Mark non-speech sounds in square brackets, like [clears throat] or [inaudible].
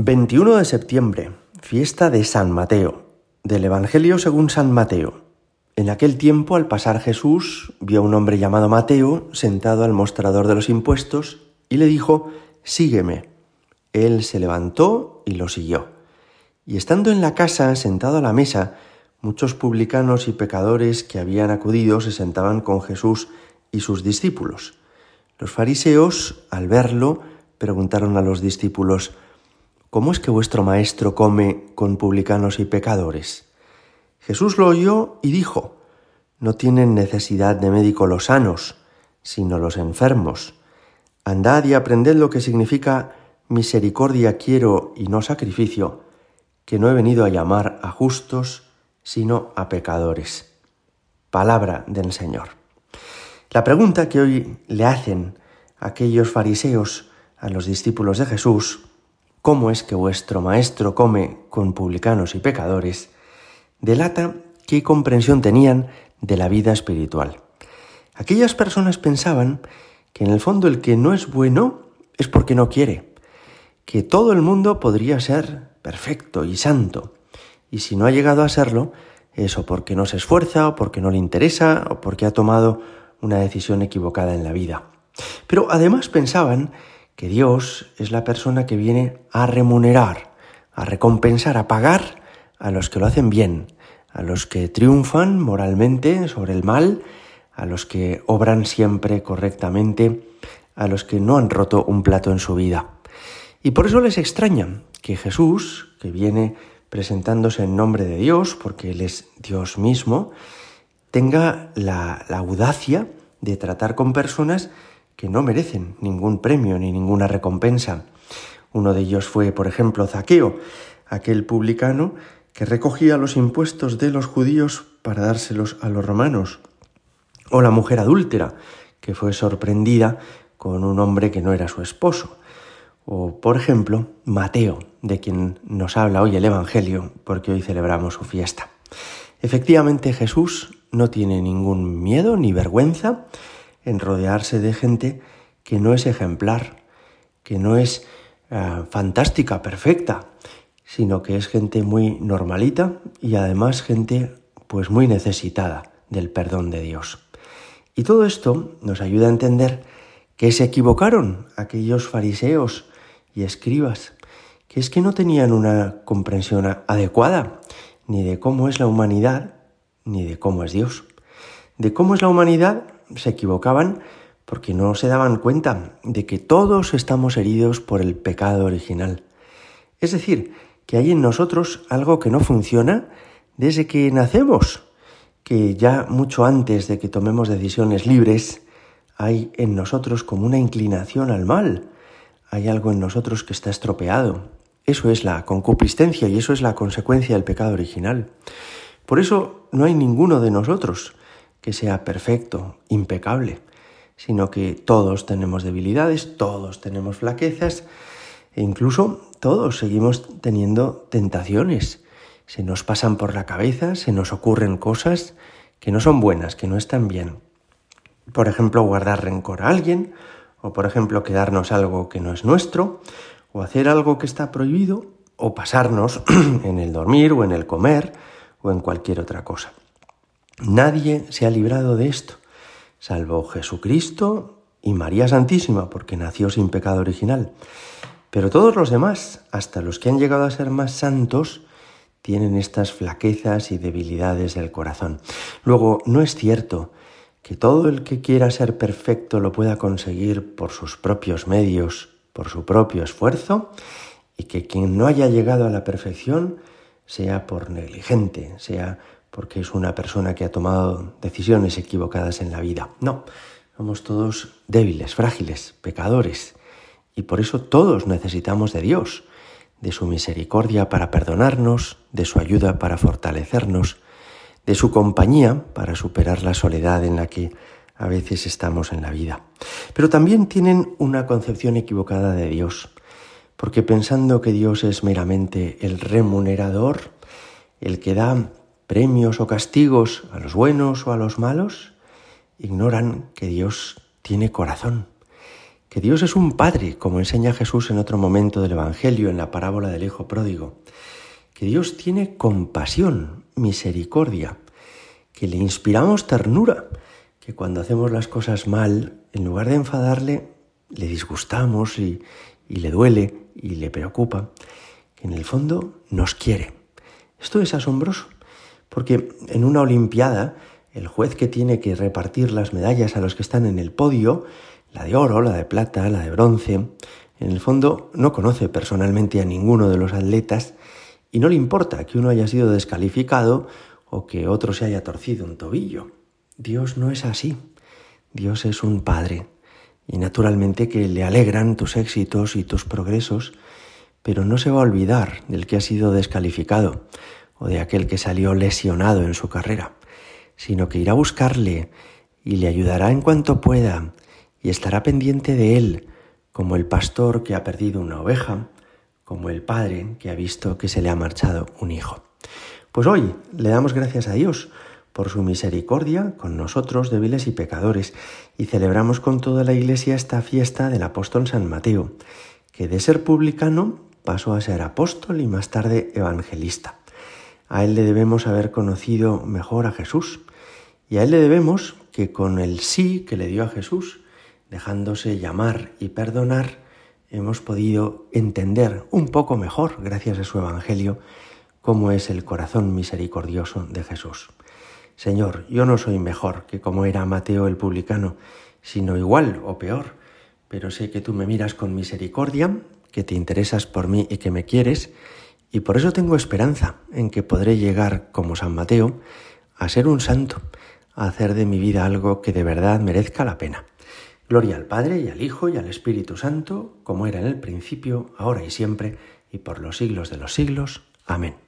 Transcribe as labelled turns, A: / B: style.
A: 21 de septiembre, fiesta de San Mateo, del Evangelio según San Mateo. En aquel tiempo, al pasar Jesús, vio a un hombre llamado Mateo sentado al mostrador de los impuestos y le dijo, Sígueme. Él se levantó y lo siguió. Y estando en la casa, sentado a la mesa, muchos publicanos y pecadores que habían acudido se sentaban con Jesús y sus discípulos. Los fariseos, al verlo, preguntaron a los discípulos, ¿Cómo es que vuestro maestro come con publicanos y pecadores? Jesús lo oyó y dijo, No tienen necesidad de médico los sanos, sino los enfermos. Andad y aprended lo que significa misericordia quiero y no sacrificio, que no he venido a llamar a justos, sino a pecadores. Palabra del Señor. La pregunta que hoy le hacen aquellos fariseos a los discípulos de Jesús cómo es que vuestro maestro come con publicanos y pecadores, delata qué comprensión tenían de la vida espiritual. Aquellas personas pensaban que en el fondo el que no es bueno es porque no quiere, que todo el mundo podría ser perfecto y santo, y si no ha llegado a serlo, eso porque no se esfuerza o porque no le interesa o porque ha tomado una decisión equivocada en la vida. Pero además pensaban que Dios es la persona que viene a remunerar, a recompensar, a pagar a los que lo hacen bien, a los que triunfan moralmente sobre el mal, a los que obran siempre correctamente, a los que no han roto un plato en su vida. Y por eso les extraña que Jesús, que viene presentándose en nombre de Dios, porque Él es Dios mismo, tenga la, la audacia de tratar con personas que no merecen ningún premio ni ninguna recompensa. Uno de ellos fue, por ejemplo, Zaqueo, aquel publicano que recogía los impuestos de los judíos para dárselos a los romanos. O la mujer adúltera, que fue sorprendida con un hombre que no era su esposo. O, por ejemplo, Mateo, de quien nos habla hoy el Evangelio, porque hoy celebramos su fiesta. Efectivamente, Jesús no tiene ningún miedo ni vergüenza en rodearse de gente que no es ejemplar, que no es eh, fantástica, perfecta, sino que es gente muy normalita y además gente pues muy necesitada del perdón de Dios. Y todo esto nos ayuda a entender que se equivocaron aquellos fariseos y escribas, que es que no tenían una comprensión adecuada ni de cómo es la humanidad, ni de cómo es Dios. De cómo es la humanidad se equivocaban porque no se daban cuenta de que todos estamos heridos por el pecado original. Es decir, que hay en nosotros algo que no funciona desde que nacemos, que ya mucho antes de que tomemos decisiones libres, hay en nosotros como una inclinación al mal, hay algo en nosotros que está estropeado. Eso es la concupiscencia y eso es la consecuencia del pecado original. Por eso no hay ninguno de nosotros que sea perfecto, impecable, sino que todos tenemos debilidades, todos tenemos flaquezas e incluso todos seguimos teniendo tentaciones. Se nos pasan por la cabeza, se nos ocurren cosas que no son buenas, que no están bien. Por ejemplo, guardar rencor a alguien, o por ejemplo, quedarnos algo que no es nuestro, o hacer algo que está prohibido, o pasarnos [clears throat] en el dormir o en el comer o en cualquier otra cosa. Nadie se ha librado de esto, salvo Jesucristo y María Santísima, porque nació sin pecado original. Pero todos los demás, hasta los que han llegado a ser más santos, tienen estas flaquezas y debilidades del corazón. Luego, no es cierto que todo el que quiera ser perfecto lo pueda conseguir por sus propios medios, por su propio esfuerzo, y que quien no haya llegado a la perfección sea por negligente, sea porque es una persona que ha tomado decisiones equivocadas en la vida. No, somos todos débiles, frágiles, pecadores. Y por eso todos necesitamos de Dios, de su misericordia para perdonarnos, de su ayuda para fortalecernos, de su compañía para superar la soledad en la que a veces estamos en la vida. Pero también tienen una concepción equivocada de Dios, porque pensando que Dios es meramente el remunerador, el que da premios o castigos a los buenos o a los malos, ignoran que Dios tiene corazón, que Dios es un Padre, como enseña Jesús en otro momento del Evangelio, en la parábola del Hijo Pródigo, que Dios tiene compasión, misericordia, que le inspiramos ternura, que cuando hacemos las cosas mal, en lugar de enfadarle, le disgustamos y, le duele y le preocupa, que en el fondo nos quiere. Esto es asombroso, porque en una Olimpiada, el juez que tiene que repartir las medallas a los que están en el podio, la de oro, la de plata, la de bronce, en el fondo no conoce personalmente a ninguno de los atletas y no le importa que uno haya sido descalificado o que otro se haya torcido un tobillo. Dios no es así. Dios es un Padre y naturalmente que le alegran tus éxitos y tus progresos, pero no se va a olvidar del que ha sido descalificado o de aquel que salió lesionado en su carrera, sino que irá a buscarle y le ayudará en cuanto pueda y estará pendiente de él, como el pastor que ha perdido una oveja, como el padre que ha visto que se le ha marchado un hijo. Pues hoy le damos gracias a Dios por su misericordia con nosotros débiles y pecadores, y celebramos con toda la Iglesia esta fiesta del apóstol San Mateo, que de ser publicano pasó a ser apóstol y más tarde evangelista. A él le debemos haber conocido mejor a Jesús, y a él le debemos que con el sí que le dio a Jesús, dejándose llamar y perdonar, hemos podido entender un poco mejor, gracias a su Evangelio, cómo es el corazón misericordioso de Jesús. Señor, yo no soy mejor que como era Mateo el publicano, sino igual o peor, pero sé que tú me miras con misericordia, que te interesas por mí y que me quieres, y por eso tengo esperanza en que podré llegar, como San Mateo, a ser un santo, a hacer de mi vida algo que de verdad merezca la pena. Gloria al Padre y al Hijo y al Espíritu Santo, como era en el principio, ahora y siempre, y por los siglos de los siglos. Amén.